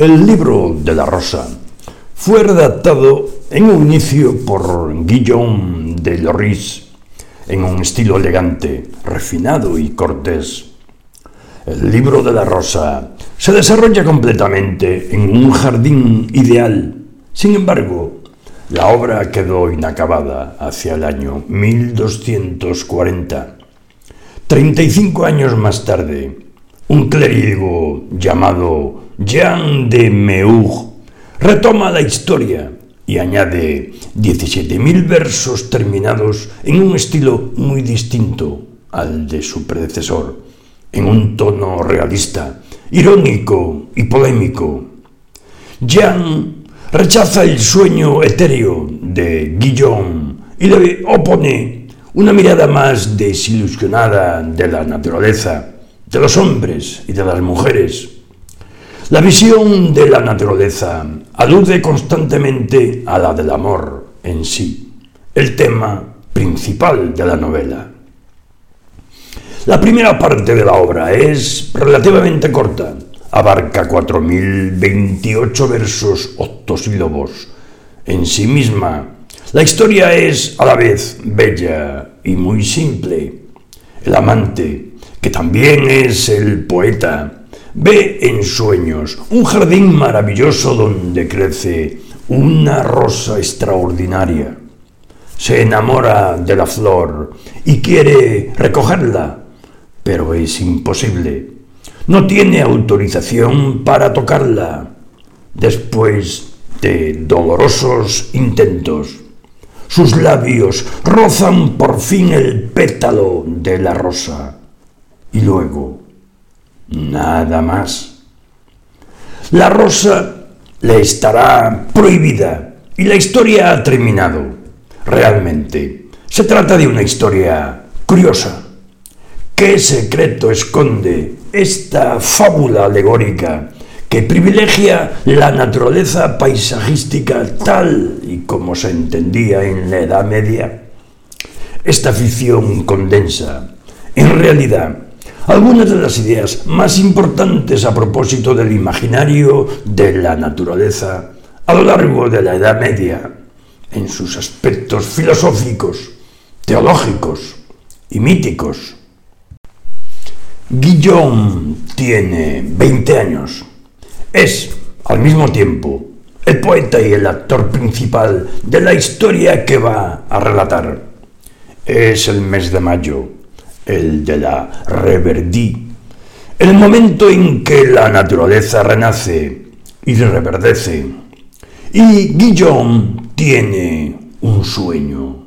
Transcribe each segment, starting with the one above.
El libro de la Rosa fue redactado en un inicio por Guillaume de Loris en un estilo elegante, refinado y cortés. El libro de la Rosa se desarrolla completamente en un jardín ideal. Sin embargo, la obra quedó inacabada hacia el año 1240. 35 años más tarde, un clérigo llamado Jean de Meur retoma la historia y añade 17.000 versos terminados en un estilo muy distinto al de su predecesor, en un tono realista, irónico y polémico. Jean rechaza el sueño etéreo de Guillaume y le opone una mirada más desilusionada de la naturaleza, de los hombres y de las mujeres. La visión de la naturaleza alude constantemente a la del amor en sí, el tema principal de la novela. La primera parte de la obra es relativamente corta, abarca 4.028 versos octosílabos. En sí misma, la historia es a la vez bella y muy simple. El amante, que también es el poeta, ve en sueños un jardín maravilloso donde crece una rosa extraordinaria. Se enamora de la flor y quiere recogerla, pero es imposible. No tiene autorización para tocarla. Después de dolorosos intentos, sus labios rozan por fin el pétalo de la rosa. Y luego, nada más. La rosa le estará prohibida y la historia ha terminado. Realmente, se trata de una historia curiosa. ¿Qué secreto esconde esta fábula alegórica que privilegia la naturaleza paisajística tal y como se entendía en la Edad Media? Esta ficción condensa, en realidad, algunas de las ideas más importantes a propósito del imaginario de la naturaleza a lo largo de la Edad Media, en sus aspectos filosóficos, teológicos y míticos. Guillaume tiene 20 años es, al mismo tiempo, el poeta y el actor principal de la historia que va a relatar. Es el mes de mayo, el de la reverdí, el momento en que la naturaleza renace y reverdece. Y Guillaume tiene un sueño.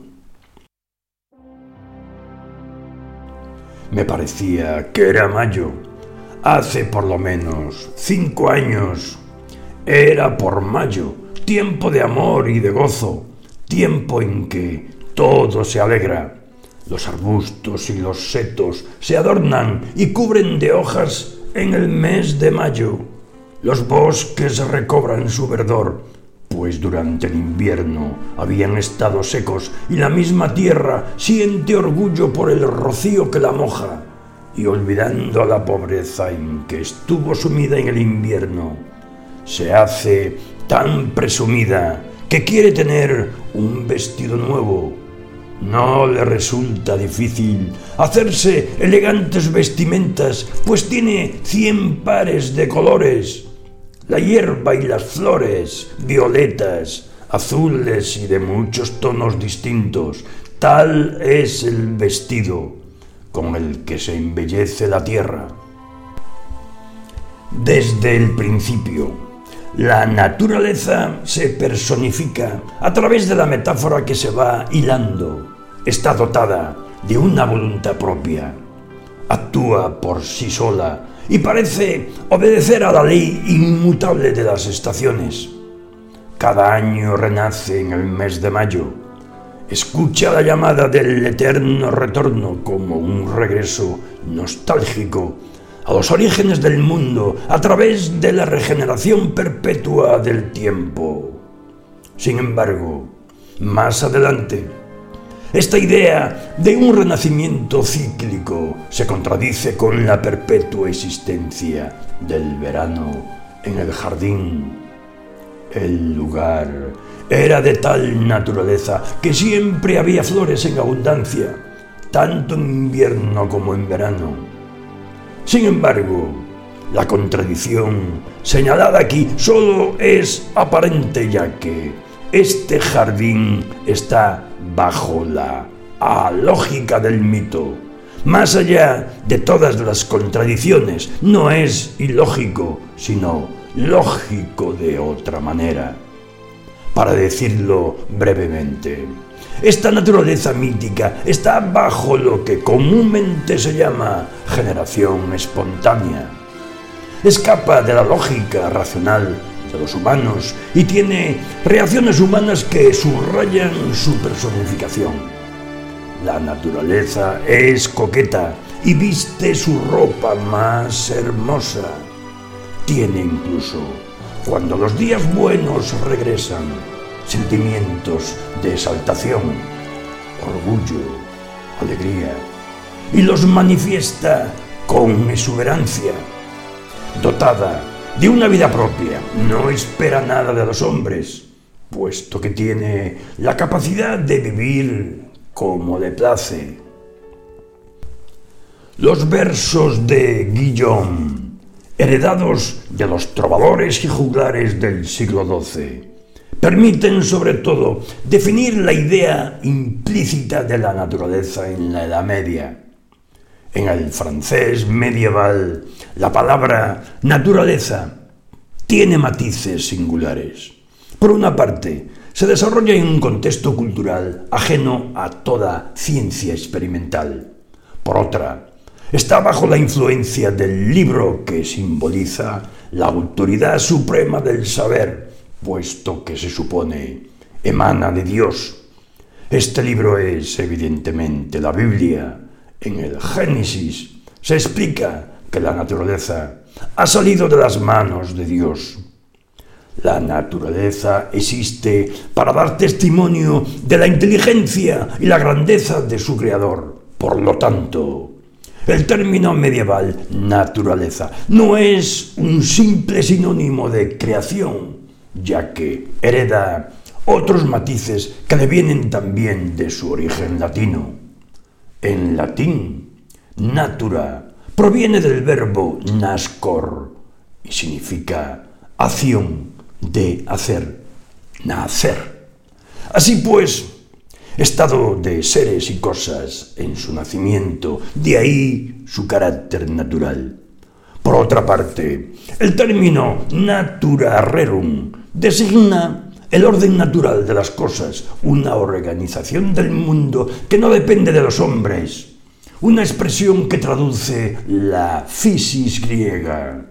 Me parecía que era mayo Hace por lo menos cinco años. Era por mayo, tiempo de amor y de gozo, tiempo en que todo se alegra. Los arbustos y los setos se adornan y cubren de hojas en el mes de mayo. Los bosques recobran su verdor, pues durante el invierno habían estado secos y la misma tierra siente orgullo por el rocío que la moja y olvidando la pobreza en que estuvo sumida en el invierno, se hace tan presumida que quiere tener un vestido nuevo. No le resulta difícil hacerse elegantes vestimentas, pues tiene cien pares de colores. La hierba y las flores, violetas, azules y de muchos tonos distintos, tal es el vestido con el que se embellece la tierra. Desde el principio, la naturaleza se personifica a través de la metáfora que se va hilando. Está dotada de una voluntad propia. Actúa por sí sola y parece obedecer a la ley inmutable de las estaciones. Cada año renace en el mes de mayo Escucha la llamada del eterno retorno como un regreso nostálgico a los orígenes del mundo a través de la regeneración perpetua del tiempo. Sin embargo, más adelante, esta idea de un renacimiento cíclico se contradice con la perpetua existencia del verano en el jardín. El lugar era de tal naturaleza que siempre había flores en abundancia, tanto en invierno como en verano. Sin embargo, la contradicción señalada aquí solo es aparente ya que este jardín está bajo la lógica del mito. Más allá de todas las contradicciones, no es ilógico, sino lógico de otra manera. Para decirlo brevemente, esta naturaleza mítica está bajo lo que comúnmente se llama generación espontánea. Escapa de la lógica racional los humanos y tiene reacciones humanas que subrayan su personificación. La naturaleza es coqueta y viste su ropa más hermosa. Tiene incluso, cuando los días buenos regresan, sentimientos de exaltación, orgullo, alegría, y los manifiesta con exuberancia. Dotada de una vida propia, no espera nada de los hombres, puesto que tiene la capacidad de vivir como le place. Los versos de Guillaume, heredados de los trovadores y juglares del siglo XII, permiten sobre todo definir la idea implícita de la naturaleza en la Edad Media. En el francés medieval, la palabra naturaleza tiene matices singulares. Por una parte, se desarrolla en un contexto cultural ajeno a toda ciencia experimental. Por otra, está bajo la influencia del libro que simboliza la autoridad suprema del saber, puesto que se supone emana de Dios. Este libro es evidentemente la Biblia. En el Génesis se explica que la naturaleza ha salido de las manos de Dios la naturaleza existe para dar testimonio de la inteligencia y la grandeza de su creador. Por lo tanto, el término medieval naturaleza no es un simple sinónimo de creación, ya que hereda otros matices que le vienen también de su origen latino. En latín, natura proviene del verbo nascor y significa acción de hacer nacer. Así pues, estado de seres y cosas en su nacimiento, de ahí su carácter natural. Por otra parte, el término natura rerum designa el orden natural de las cosas, una organización del mundo que no depende de los hombres, una expresión que traduce la physis griega.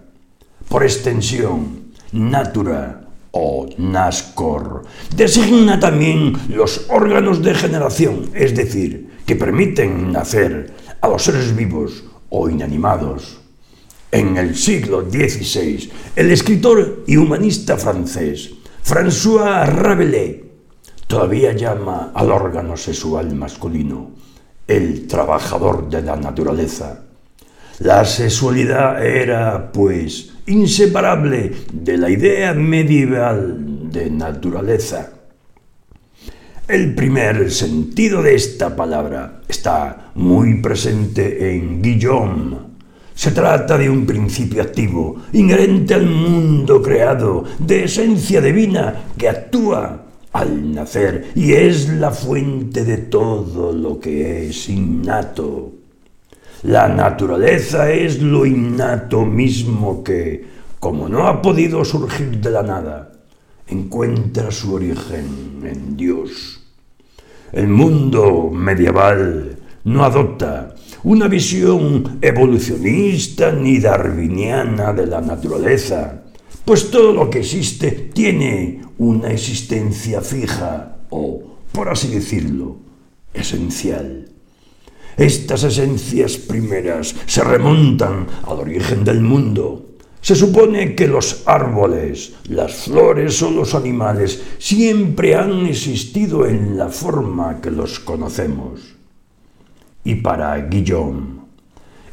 Por extensión, natura o NASCOR. Designa también los órganos de generación, es decir, que permiten nacer a los seres vivos o inanimados. En el siglo XVI, el escritor y humanista francés François Rabelais todavía llama al órgano sexual masculino el trabajador de la naturaleza. La sexualidad era, pues, inseparable de la idea medieval de naturaleza. El primer sentido de esta palabra está muy presente en Guillaume. Se trata de un principio activo, inherente al mundo creado, de esencia divina, que actúa al nacer y es la fuente de todo lo que es innato. La naturaleza es lo innato mismo que, como no ha podido surgir de la nada, encuentra su origen en Dios. El mundo medieval no adopta una visión evolucionista ni darwiniana de la naturaleza, pues todo lo que existe tiene una existencia fija o, por así decirlo, esencial. Estas esencias primeras se remontan al origen del mundo. Se supone que los árboles, las flores o los animales siempre han existido en la forma que los conocemos. Y para Guillaume,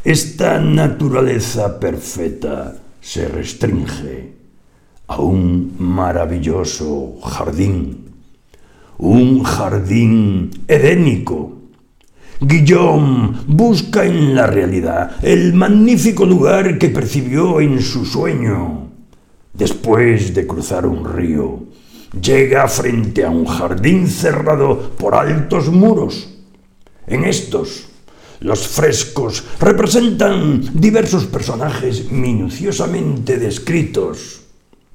esta naturaleza perfecta se restringe, a un maravilloso jardín, un jardín edénico. Guillaume busca en la realidad el magnífico lugar que percibió en su sueño. Después de cruzar un río, llega frente a un jardín cerrado por altos muros. En estos, los frescos representan diversos personajes minuciosamente descritos.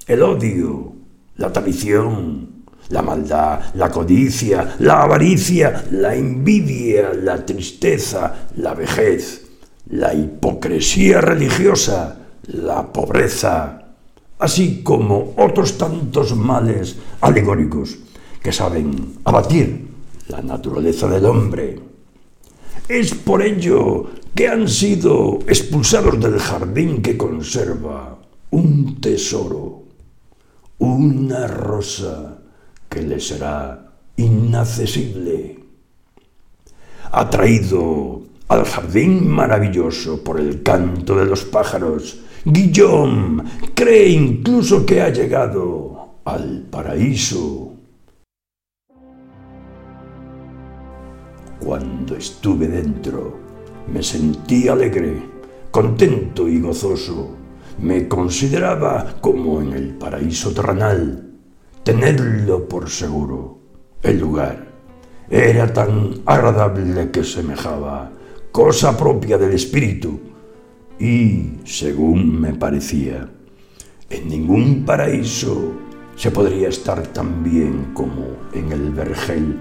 El odio, la traición, la maldad, la codicia, la avaricia, la envidia, la tristeza, la vejez, la hipocresía religiosa, la pobreza, así como otros tantos males alegóricos que saben abatir la naturaleza del hombre. Es por ello que han sido expulsados del jardín que conserva un tesoro, una rosa que les será inaccesible. Atraído al jardín maravilloso por el canto de los pájaros, Guillaume cree incluso que ha llegado al paraíso. Cuando estuve dentro, me sentí alegre, contento y gozoso. Me consideraba como en el paraíso terrenal. Tenerlo por seguro. El lugar era tan agradable que semejaba cosa propia del espíritu y, según me parecía, en ningún paraíso se podría estar tan bien como en el vergel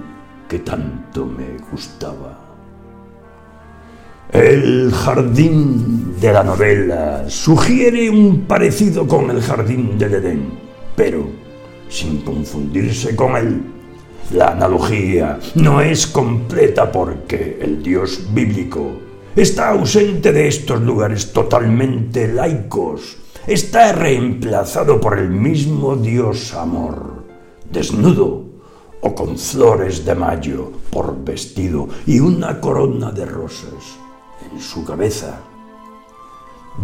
que tanto me gustaba. El jardín de la novela sugiere un parecido con el jardín del Edén, pero sin confundirse con él. La analogía no es completa porque el Dios bíblico está ausente de estos lugares totalmente laicos. Está reemplazado por el mismo Dios amor, desnudo o con flores de mayo por vestido y una corona de rosas en su cabeza.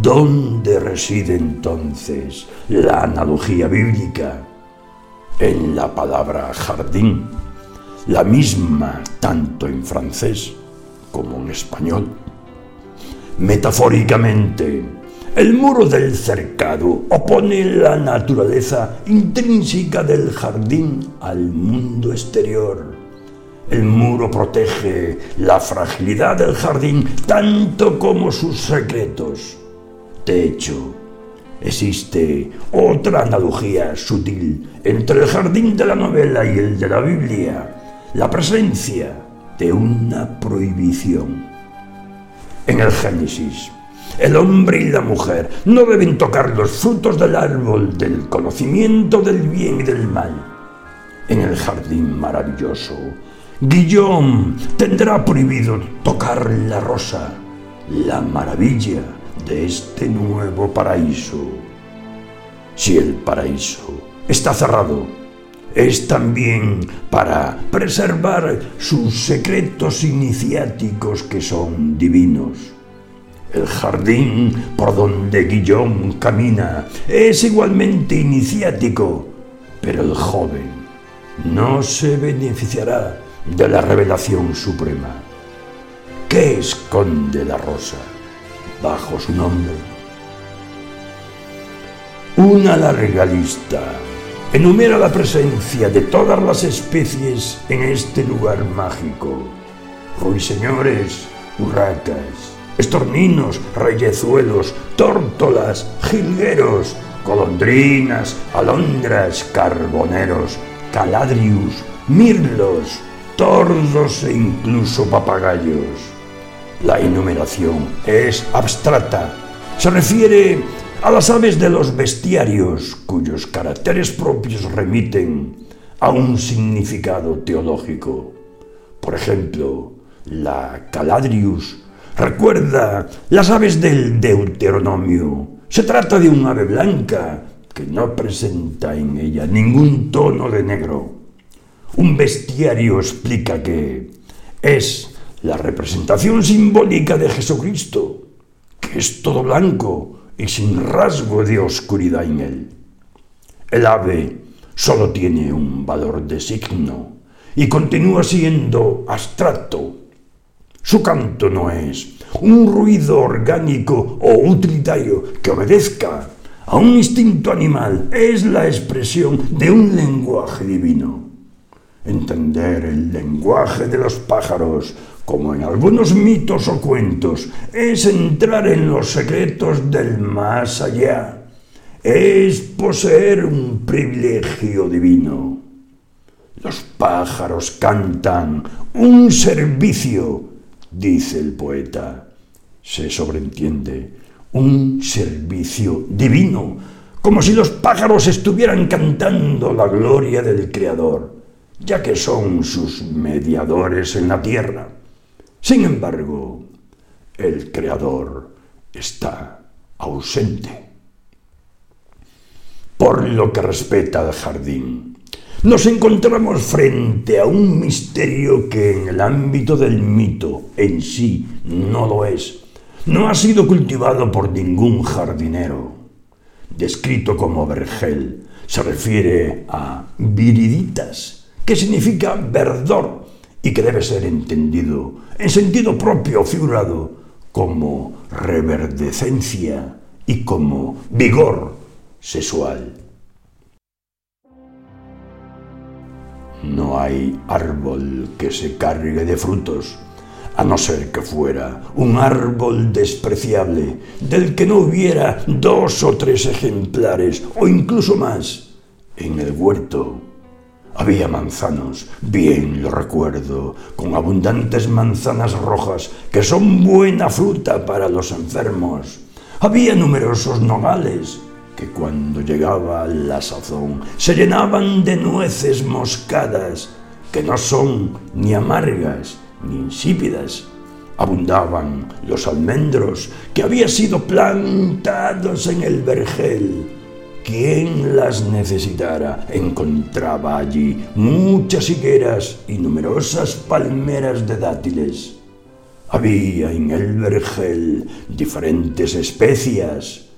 ¿Dónde reside entonces la analogía bíblica? En la palabra jardín, la misma tanto en francés como en español. Metafóricamente, el muro del cercado opone la naturaleza intrínseca del jardín al mundo exterior. El muro protege la fragilidad del jardín tanto como sus secretos. De hecho, existe otra analogía sutil entre el jardín de la novela y el de la Biblia, la presencia de una prohibición. En el Génesis, el hombre y la mujer no deben tocar los frutos del árbol del conocimiento del bien y del mal. En el jardín maravilloso, Guillaume tendrá prohibido tocar la rosa, la maravilla de este nuevo paraíso. Si el paraíso está cerrado, es también para preservar sus secretos iniciáticos que son divinos. El jardín por donde Guillaume camina es igualmente iniciático, pero el joven no se beneficiará de la revelación suprema. ¿Qué esconde la rosa bajo su nombre? Una larga lista enumera la presencia de todas las especies en este lugar mágico. Ruiseñores, urracas, estorninos, reyezuelos, tórtolas, jilgueros, golondrinas, alondras, carboneros, caladrius, mirlos, tordos e incluso papagayos. La enumeración es abstracta. Se refiere a las aves de los bestiarios, cuyos caracteres propios remiten a un significado teológico. Por ejemplo, la Caladrius recuerda las aves del Deuteronomio. Se trata de un ave blanca que no presenta en ella ningún tono de negro. Un bestiario explica que es la representación simbólica de Jesucristo, que es todo blanco y sin rasgo de oscuridad en él. El ave solo tiene un valor de signo y continúa siendo abstracto. Su canto no es un ruido orgánico o utilitario que obedezca a un instinto animal, es la expresión de un lenguaje divino. Entender el lenguaje de los pájaros, como en algunos mitos o cuentos, es entrar en los secretos del más allá, es poseer un privilegio divino. Los pájaros cantan un servicio, dice el poeta. Se sobreentiende un servicio divino, como si los pájaros estuvieran cantando la gloria del Creador, ya que son sus mediadores en la tierra. Sin embargo, el Creador está ausente. Por lo que respeta al jardín, nos encontramos frente a un misterio que en el ámbito del mito en sí no lo es. No ha sido cultivado por ningún jardinero. Descrito como vergel, se refiere a viriditas, que significa verdor y que debe ser entendido en sentido propio figurado como reverdecencia y como vigor sexual. No hay árbol que se cargue de frutos, a no ser que fuera un árbol despreciable, del que no hubiera dos o tres ejemplares, o incluso más, en el huerto. Había manzanos, bien lo recuerdo, con abundantes manzanas rojas, que son buena fruta para los enfermos. Había numerosos nogales, que cuando llegaba la sazón se llenaban de nueces moscadas, que no son ni amargas ni insípidas. Abundaban los almendros que habían sido plantados en el vergel. Quien las necesitara encontraba allí muchas higueras y numerosas palmeras de dátiles. Había en el vergel diferentes especias,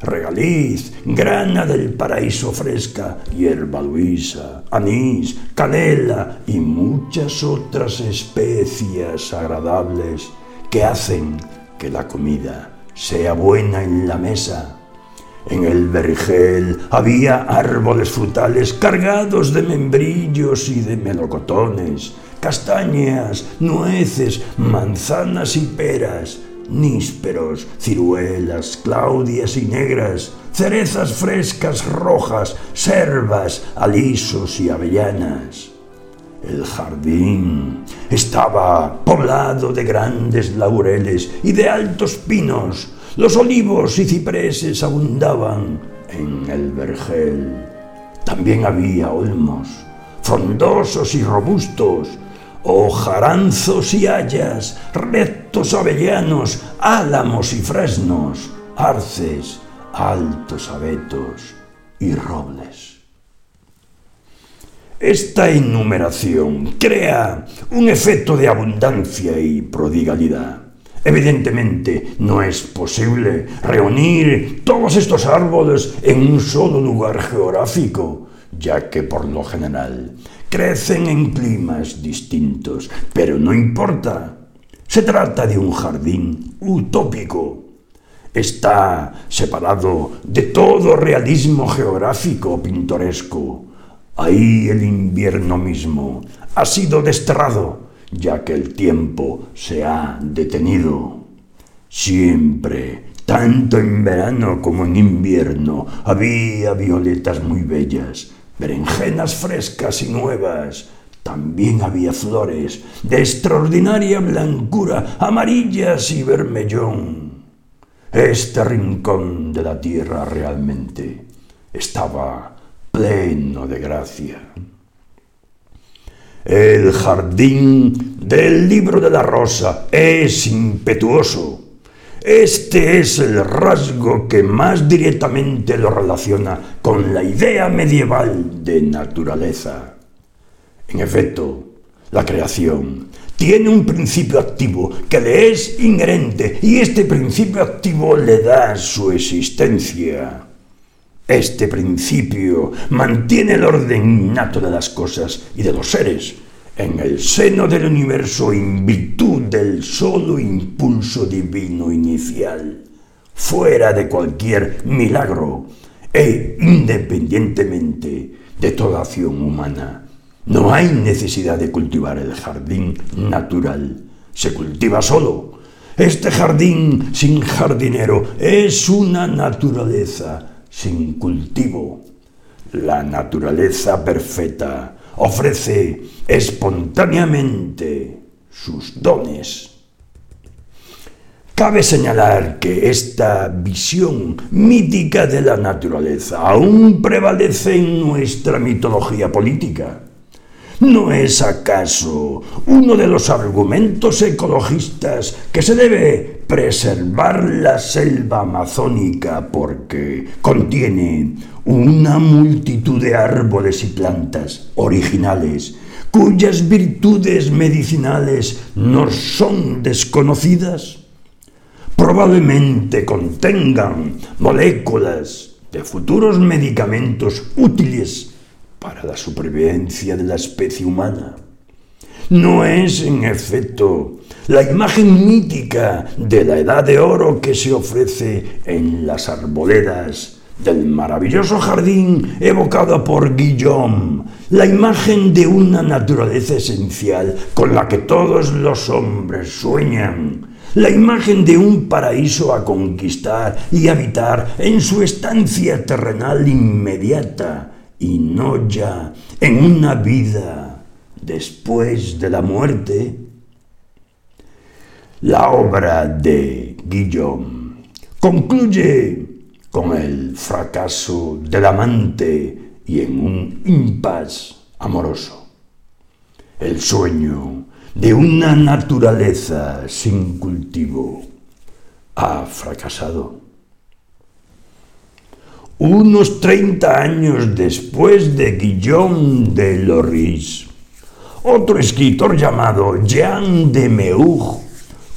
regaliz, grana del paraíso fresca, hierba luisa, anís, canela y muchas otras especias agradables que hacen que la comida sea buena en la mesa. En el vergel había árboles frutales cargados de membrillos y de melocotones, castañas, nueces, manzanas y peras, nísperos, ciruelas, claudias y negras, cerezas frescas rojas, servas, alisos y avellanas. El jardín estaba poblado de grandes laureles y de altos pinos. Los olivos y cipreses abundaban en el vergel. También había olmos, frondosos y robustos, Ojaranzos y hayas, rectos avellanos, álamos y fresnos, arces, altos abetos y robles. Esta enumeración crea un efecto de abundancia y prodigalidad. Evidentemente, no es posible reunir todos estos árboles en un solo lugar geográfico, ya que por lo general crecen en climas distintos, pero no importa. Se trata de un jardín utópico. Está separado de todo realismo geográfico pintoresco. Ahí el invierno mismo ha sido desterrado, ya que el tiempo se ha detenido. Siempre, tanto en verano como en invierno, había violetas muy bellas, berenjenas frescas y nuevas. También había flores de extraordinaria blancura, amarillas y vermellón. Este rincón de la tierra realmente estaba pleno de gracia. El jardín del libro de la rosa es impetuoso, este es el rasgo que más directamente lo relaciona con la idea medieval de naturaleza. En efecto, la creación tiene un principio activo que le es inherente y este principio activo le da su existencia. Este principio mantiene el orden innato de las cosas y de los seres en el seno del universo en virtud del solo impulso divino inicial, fuera de cualquier milagro e independientemente de toda acción humana. No hay necesidad de cultivar el jardín natural, se cultiva solo. Este jardín sin jardinero es una naturaleza sin cultivo. La naturaleza perfecta ofrece espontáneamente sus dones. Cabe señalar que esta visión mítica de la naturaleza aún prevalece en nuestra mitología política. ¿No es acaso uno de los argumentos ecologistas que se debe preservar la selva amazónica porque contiene una multitud de árboles y plantas originales cuyas virtudes medicinales nos son desconocidas? Probablemente contengan moléculas de futuros medicamentos útiles para la supervivencia de la especie humana. No es, en efecto, la imagen mítica de la edad de oro que se ofrece en las arboledas del maravilloso jardín evocado por Guillaume, la imagen de una naturaleza esencial con la que todos los hombres sueñan, la imagen de un paraíso a conquistar y habitar en su estancia terrenal inmediata y no ya en una vida después de la muerte. La obra de Guillaume concluye con el fracaso del amante y en un impas amoroso. El sueño de una naturaleza sin cultivo ha fracasado. Unos 30 años después de Guillaume de Loris, otro escritor llamado Jean de Meuch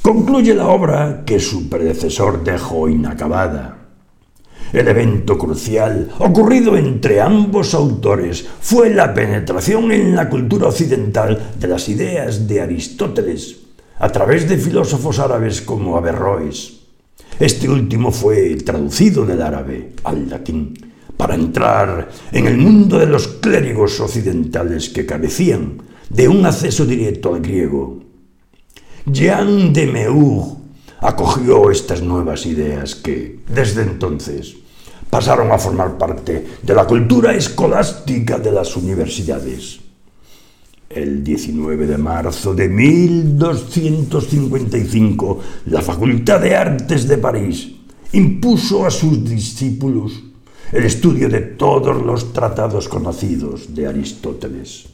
concluye la obra que su predecesor dejó inacabada. El evento crucial ocurrido entre ambos autores fue la penetración en la cultura occidental de las ideas de Aristóteles a través de filósofos árabes como Averroes. Este último fue traducido del árabe al latín para entrar en el mundo de los clérigos occidentales que carecían de un acceso directo al griego. Jean de Meuch acogió estas nuevas ideas que, desde entonces, pasaron a formar parte de la cultura escolástica de las universidades. El 19 de marzo de 1255, la Facultad de Artes de París impuso a sus discípulos el estudio de todos los tratados conocidos de Aristóteles.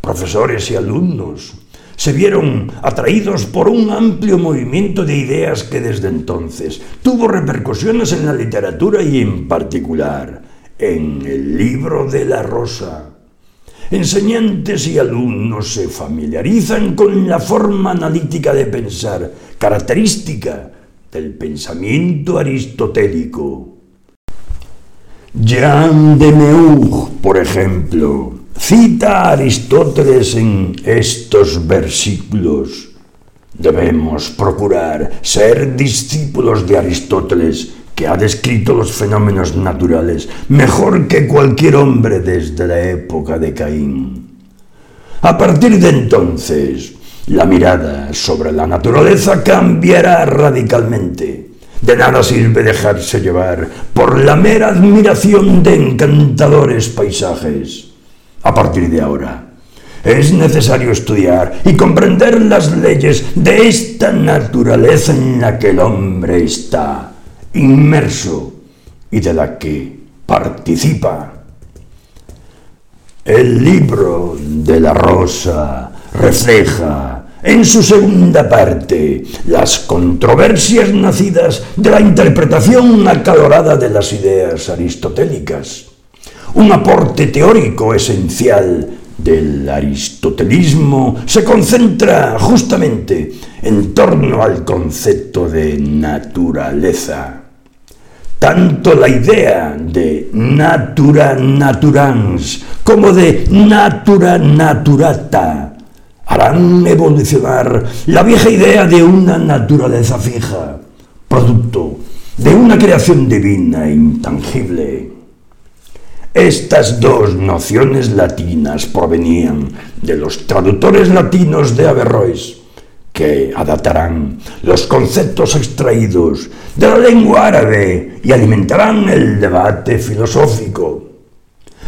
Profesores y alumnos se vieron atraídos por un amplio movimiento de ideas que desde entonces tuvo repercusiones en la literatura y en particular en el libro de la rosa. Enseñantes y alumnos se familiarizan con la forma analítica de pensar, característica del pensamiento aristotélico. Jean de Meuch, por ejemplo, Cita Aristóteles en estos versículos. Debemos procurar ser discípulos de Aristóteles, que ha descrito los fenómenos naturales mejor que cualquier hombre desde la época de Caín. A partir de entonces, la mirada sobre la naturaleza cambiará radicalmente. De nada sirve dejarse llevar por la mera admiración de encantadores paisajes a partir de ahora. Es necesario estudiar y comprender las leyes de esta naturaleza en la que el hombre está inmerso y de la que participa. El libro de la rosa refleja en su segunda parte las controversias nacidas de la interpretación acalorada de las ideas aristotélicas un aporte teórico esencial del aristotelismo se concentra justamente en torno al concepto de naturaleza. tanto la idea de natura naturans como de natura naturata harán evolucionar la vieja idea de una naturaleza fija, producto de una creación divina e intangible. Estas dos nociones latinas provenían de los traductores latinos de Averroes, que adaptarán los conceptos extraídos de la lengua árabe y alimentarán el debate filosófico.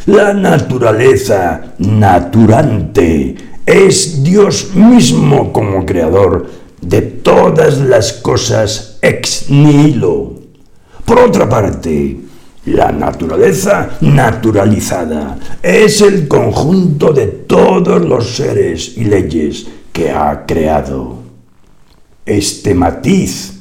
La naturaleza naturante es Dios mismo como creador de todas las cosas ex nihilo. Por otra parte, la naturaleza naturalizada es el conjunto de todos los seres y leyes que ha creado. Este matiz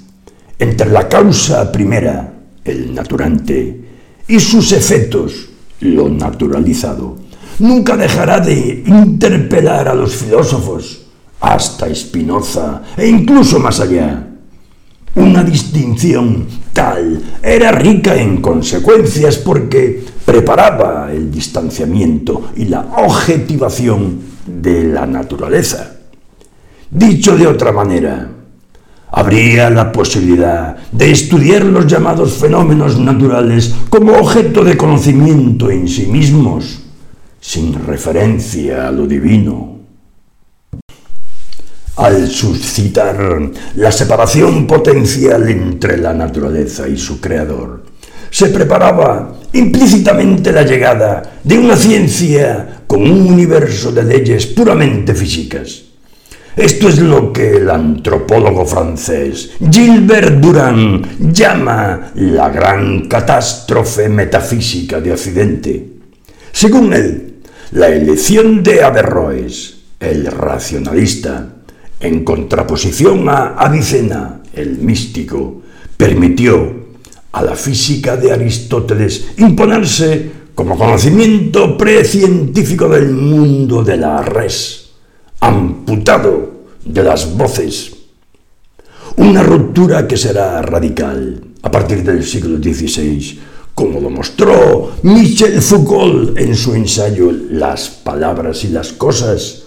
entre la causa primera, el naturante, y sus efectos, lo naturalizado, nunca dejará de interpelar a los filósofos, hasta Spinoza e incluso más allá. Una distinción tal era rica en consecuencias porque preparaba el distanciamiento y la objetivación de la naturaleza. Dicho de otra manera, habría la posibilidad de estudiar los llamados fenómenos naturales como objeto de conocimiento en sí mismos, sin referencia a lo divino al suscitar la separación potencial entre la naturaleza y su creador. Se preparaba implícitamente la llegada de una ciencia con un universo de leyes puramente físicas. Esto es lo que el antropólogo francés Gilbert Durand llama la gran catástrofe metafísica de Occidente. Según él, la elección de Averroes, el racionalista, en contraposición a Avicena, el místico, permitió a la física de Aristóteles imponerse como conocimiento precientífico del mundo de la res, amputado de las voces. Una ruptura que será radical a partir del siglo XVI, como lo mostró Michel Foucault en su ensayo Las palabras y las cosas,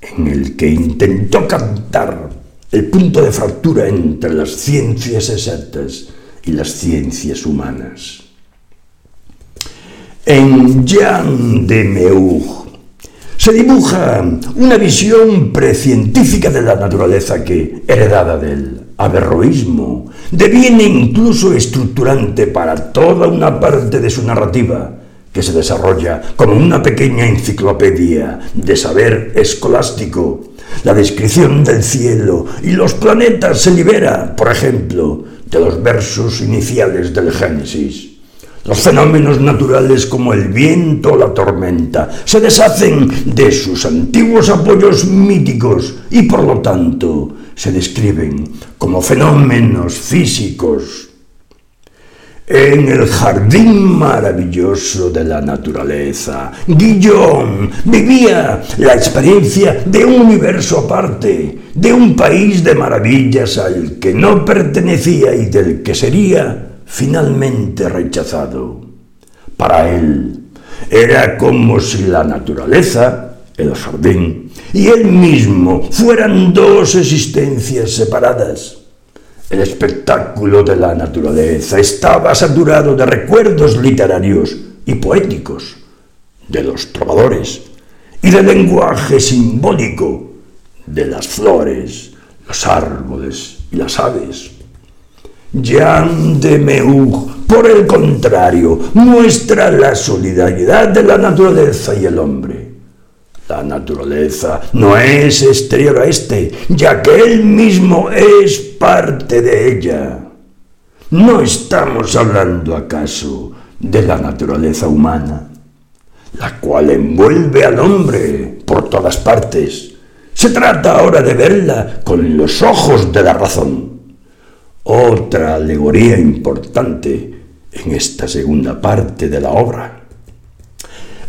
en el que intentó captar el punto de fractura entre las ciencias exactas y las ciencias humanas. En Jean de Meuch se dibuja una visión precientífica de la naturaleza que, heredada del averroísmo, deviene incluso estructurante para toda una parte de su narrativa, que se desarrolla como una pequeña enciclopedia de saber escolástico. La descripción del cielo y los planetas se libera, por ejemplo, de los versos iniciales del Génesis. Los fenómenos naturales como el viento o la tormenta se deshacen de sus antiguos apoyos míticos y por lo tanto se describen como fenómenos físicos en el jardín maravilloso de la naturaleza. Guillón vivía la experiencia de un universo aparte, de un país de maravillas al que no pertenecía y del que sería finalmente rechazado. Para él era como si la naturaleza, el jardín, y él mismo fueran dos existencias separadas el espectáculo de la naturaleza estaba saturado de recuerdos literarios y poéticos de los trovadores y del lenguaje simbólico de las flores, los árboles y las aves. Jean de Meuch, por el contrario, muestra la solidaridad de la naturaleza y el hombre la naturaleza no es exterior a éste, ya que él mismo es parte de ella. ¿No estamos hablando acaso de la naturaleza humana, la cual envuelve al hombre por todas partes? Se trata ahora de verla con los ojos de la razón. Otra alegoría importante en esta segunda parte de la obra.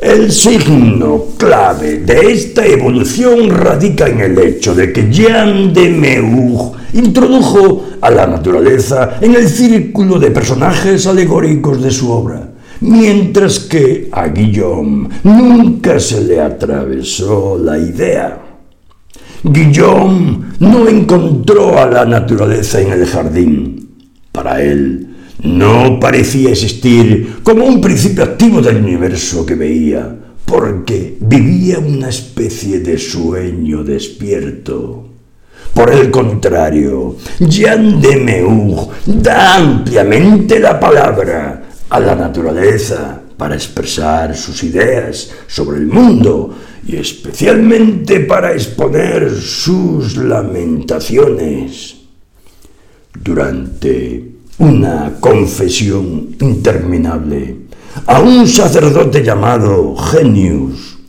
El signo clave de esta evolución radica en el hecho de que Jean de Meug introdujo a la naturaleza en el círculo de personajes alegóricos de su obra, mientras que a Guillaume nunca se le atravesó la idea. Guillaume no encontró a la naturaleza en el jardín. Para él, no parecía existir como un principio activo del universo que veía, porque vivía una especie de sueño despierto. Por el contrario, Jean de Meug da ampliamente la palabra a la naturaleza para expresar sus ideas sobre el mundo y especialmente para exponer sus lamentaciones. Durante una confesión interminable a un sacerdote llamado Genius.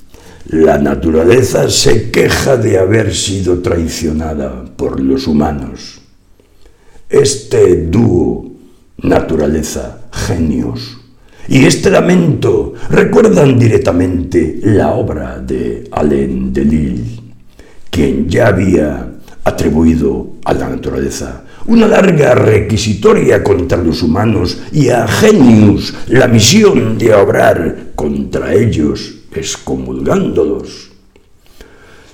La naturaleza se queja de haber sido traicionada por los humanos. Este dúo, naturaleza-genius, y este lamento recuerdan directamente la obra de Alain Delille, quien ya había atribuido a la naturaleza una larga requisitoria contra los humanos y a Genius la misión de obrar contra ellos, excomulgándolos.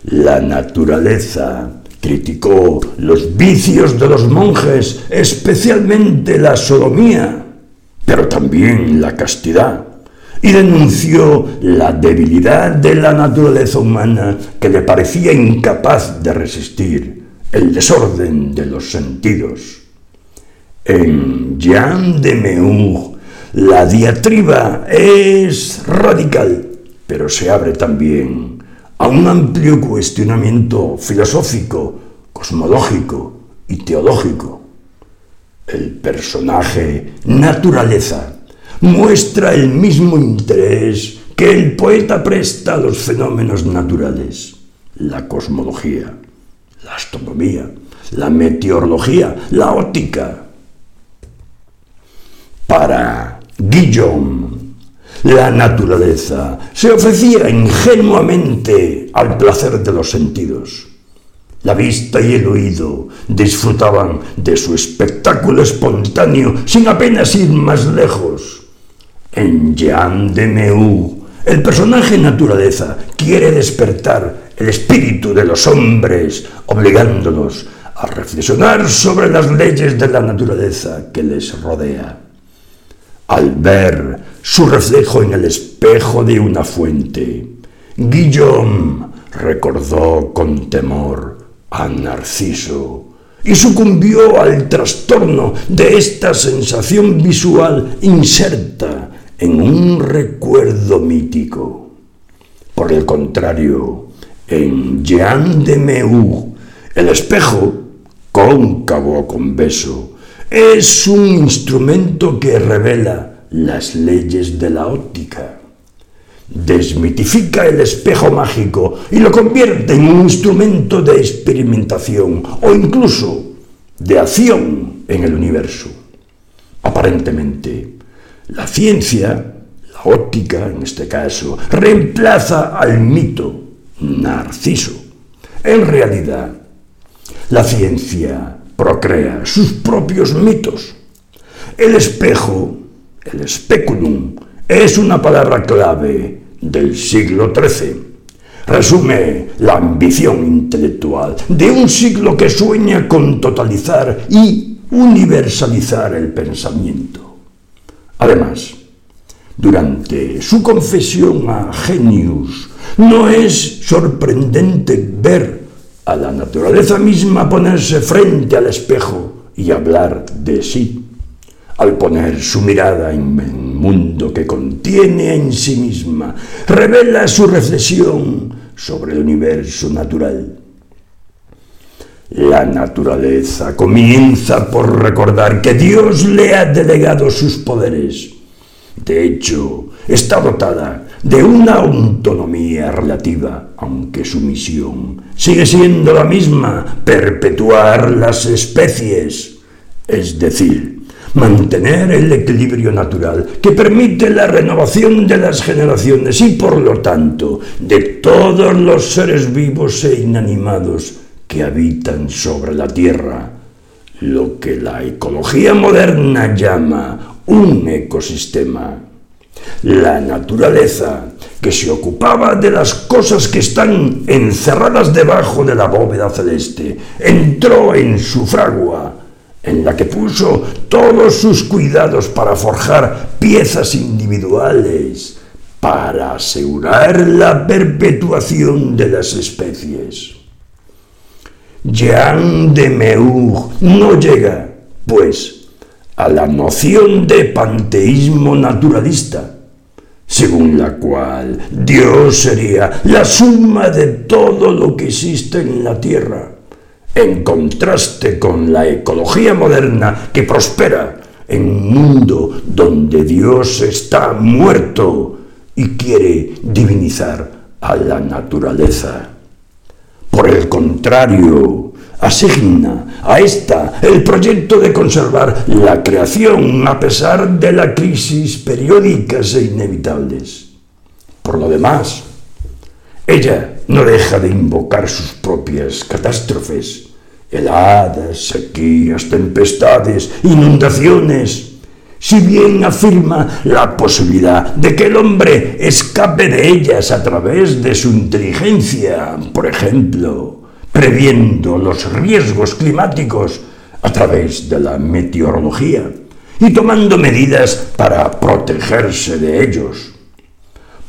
La naturaleza criticó los vicios de los monjes, especialmente la sodomía, pero también la castidad, y denunció la debilidad de la naturaleza humana que le parecía incapaz de resistir el desorden de los sentidos. En Jean de Meung, la diatriba es radical, pero se abre también a un amplio cuestionamiento filosófico, cosmológico y teológico. El personaje naturaleza muestra el mismo interés que el poeta presta a los fenómenos naturales, la cosmología la astronomía, la meteorología, la óptica. Para Guillaume, la naturaleza se ofrecía ingenuamente al placer de los sentidos. La vista y el oído disfrutaban de su espectáculo espontáneo sin apenas ir más lejos. En Jean de Meaux, el personaje naturaleza quiere despertar el espíritu de los hombres, obligándolos a reflexionar sobre las leyes de la naturaleza que les rodea. Al ver su reflejo en el espejo de una fuente, Guillaume recordó con temor a Narciso y sucumbió al trastorno de esta sensación visual inserta en un recuerdo mítico. Por el contrario, en Jean de Meug, el espejo, cóncavo o conveso, es un instrumento que revela las leyes de la óptica. Desmitifica el espejo mágico y lo convierte en un instrumento de experimentación o incluso de acción en el universo. Aparentemente, la ciencia, la óptica en este caso, reemplaza al mito Narciso. En realidad, la ciencia procrea sus propios mitos. El espejo, el speculum, es una palabra clave del siglo XIII. Resume la ambición intelectual de un siglo que sueña con totalizar y universalizar el pensamiento. Además, durante su confesión a Genius, no es sorprendente ver a la naturaleza misma ponerse frente al espejo y hablar de sí, al poner su mirada en el mundo que contiene en sí misma, revela su reflexión sobre el universo natural. La naturaleza comienza por recordar que Dios le ha delegado sus poderes de hecho, está dotada de una autonomía relativa, aunque su misión sigue siendo la misma, perpetuar las especies. es decir, mantener el equilibrio natural que permite la renovación de las generaciones y por lo tanto de todos los seres vivos e inanimados que habitan sobre la Tierra, lo que la ecología moderna llama un ecosistema. La naturaleza, que se ocupaba de las cosas que están encerradas debajo de la bóveda celeste, entró en su fragua, en la que puso todos sus cuidados para forjar piezas individuales, para asegurar la perpetuación de las especies. Jean de Meug no llega, pues, a la noción de panteísmo naturalista, según la cual Dios sería la suma de todo lo que existe en la tierra, en contraste con la ecología moderna que prospera en un mundo donde Dios está muerto y quiere divinizar a la naturaleza. Por el contrario, asigna a esta el proyecto de conservar la creación a pesar de las crisis periódicas e inevitables. Por lo demás, ella no deja de invocar sus propias catástrofes, heladas, sequías, tempestades, inundaciones, si bien afirma la posibilidad de que el hombre escape de ellas a través de su inteligencia, por ejemplo, previendo los riesgos climáticos a través de la meteorología y tomando medidas para protegerse de ellos.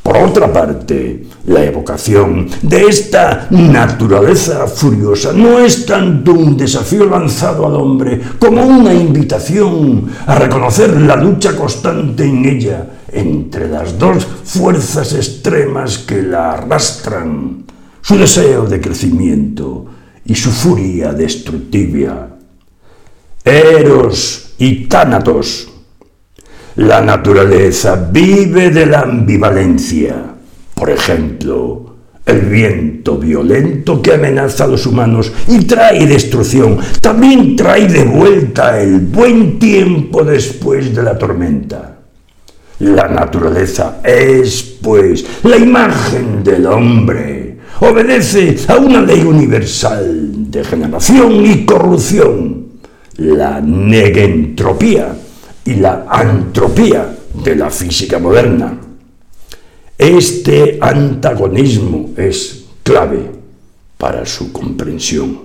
Por otra parte, la evocación de esta naturaleza furiosa no es tanto un desafío lanzado al hombre como una invitación a reconocer la lucha constante en ella entre las dos fuerzas extremas que la arrastran, su deseo de crecimiento y su furia destructiva. Eros y Tánatos la naturaleza vive de la ambivalencia. Por ejemplo, el viento violento que amenaza a los humanos y trae destrucción, también trae de vuelta el buen tiempo después de la tormenta. La naturaleza es, pues, la imagen del hombre. Obedece a una ley universal de generación y corrupción, la negentropía y la antropía de la física moderna. Este antagonismo es clave para su comprensión.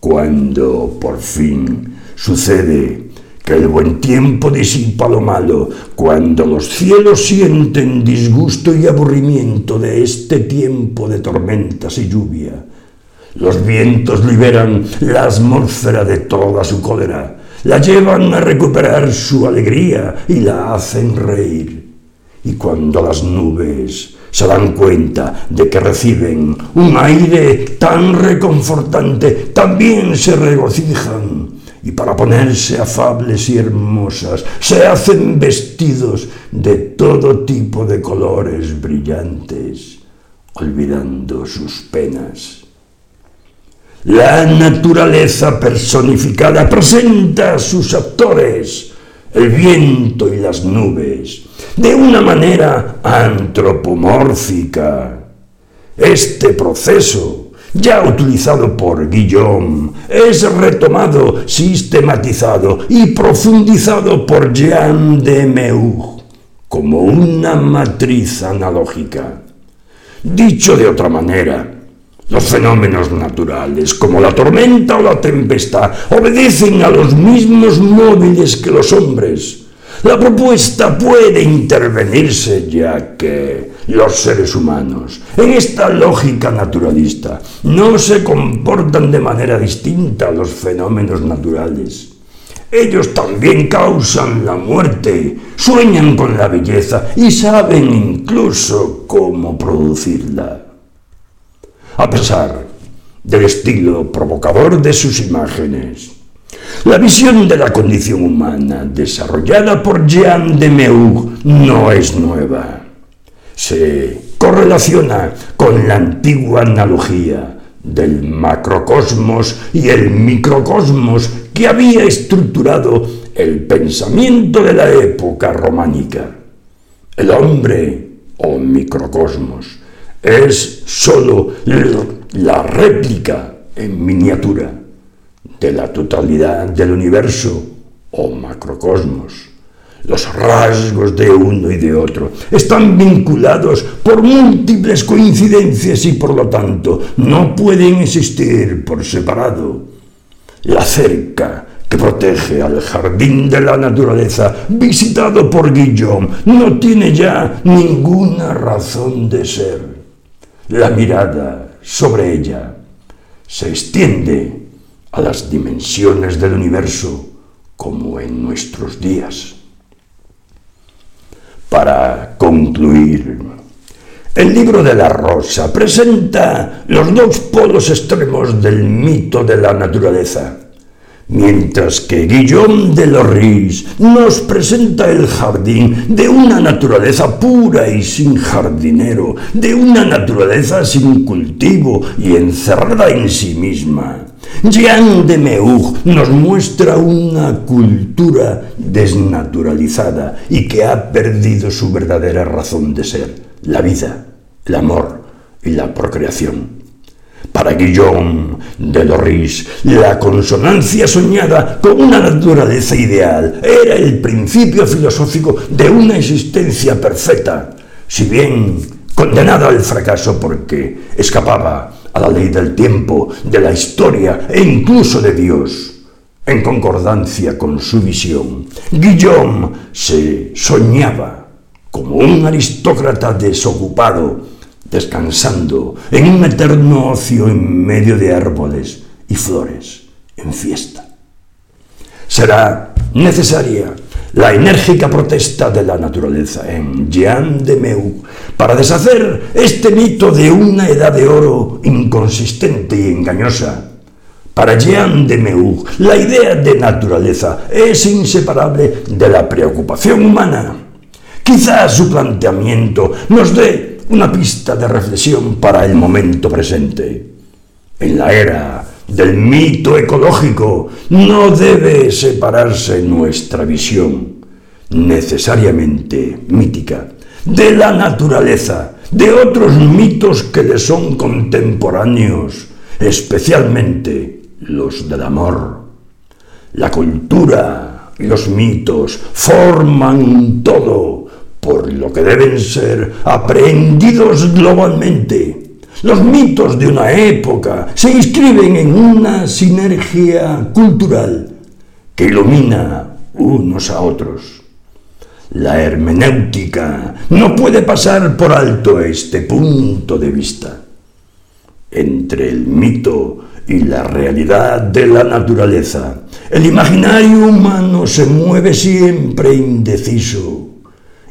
Cuando por fin sucede que el buen tiempo disipa lo malo, cuando los cielos sienten disgusto y aburrimiento de este tiempo de tormentas y lluvia, los vientos liberan la atmósfera de toda su cólera, la llevan a recuperar su alegría y la hacen reír. Y cuando las nubes se dan cuenta de que reciben un aire tan reconfortante, también se regocijan y para ponerse afables y hermosas se hacen vestidos de todo tipo de colores brillantes, olvidando sus penas. La naturaleza personificada presenta a sus actores, el viento y las nubes, de una manera antropomórfica. Este proceso, ya utilizado por Guillaume, es retomado, sistematizado y profundizado por Jean de Meug como una matriz analógica. Dicho de otra manera, los fenómenos naturales, como la tormenta o la tempestad, obedecen a los mismos móviles que los hombres. La propuesta puede intervenirse ya que los seres humanos, en esta lógica naturalista, no se comportan de manera distinta los fenómenos naturales. Ellos también causan la muerte, sueñan con la belleza y saben incluso cómo producirla a pesar del estilo provocador de sus imágenes. La visión de la condición humana desarrollada por Jean de Meug no es nueva. Se correlaciona con la antigua analogía del macrocosmos y el microcosmos que había estructurado el pensamiento de la época románica. El hombre, o microcosmos, es sólo la réplica en miniatura de la totalidad del universo, o macrocosmos. Los rasgos de uno y de otro están vinculados por múltiples coincidencias y por lo tanto no pueden existir por separado. La cerca que protege al jardín de la naturaleza visitado por Guillaume no tiene ya ninguna razón de ser. La mirada sobre ella se extiende a las dimensiones del universo como en nuestros días para concluir. El libro de la Rosa presenta los dos polos extremos del mito de la naturaleza, mientras que Guillaume de Lorris nos presenta el jardín de una naturaleza pura y sin jardinero, de una naturaleza sin cultivo y encerrada en sí misma. Jean de Meug nos muestra una cultura desnaturalizada y que ha perdido su verdadera razón de ser, la vida, el amor y la procreación. Para Guillaume de Loris, la consonancia soñada con una naturaleza ideal era el principio filosófico de una existencia perfecta, si bien condenada al fracaso porque escapaba a la ley del tiempo, de la historia e incluso de Dios. En concordancia con su visión, Guillaume se soñaba como un aristócrata desocupado, descansando en un eterno ocio en medio de árboles y flores, en fiesta. Será necesaria la enérgica protesta de la naturaleza en Jean de Meu para deshacer este mito de una edad de oro inconsistente y engañosa. Para Jean de Meu, la idea de naturaleza es inseparable de la preocupación humana. Quizás su planteamiento nos dé una pista de reflexión para el momento presente. En la era del mito ecológico no debe separarse nuestra visión, necesariamente mítica, de la naturaleza, de otros mitos que le son contemporáneos, especialmente los del amor. La cultura y los mitos forman todo, por lo que deben ser aprendidos globalmente los mitos de una época se inscriben en una sinergia cultural que ilumina unos a otros. La hermenéutica no puede pasar por alto este punto de vista. Entre el mito y la realidad de la naturaleza, el imaginario humano se mueve siempre indeciso,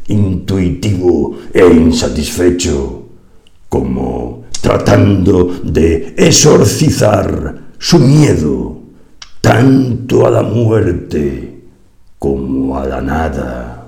intuitivo e insatisfecho, como tratando de exorcizar su miedo tanto a la muerte como a la nada.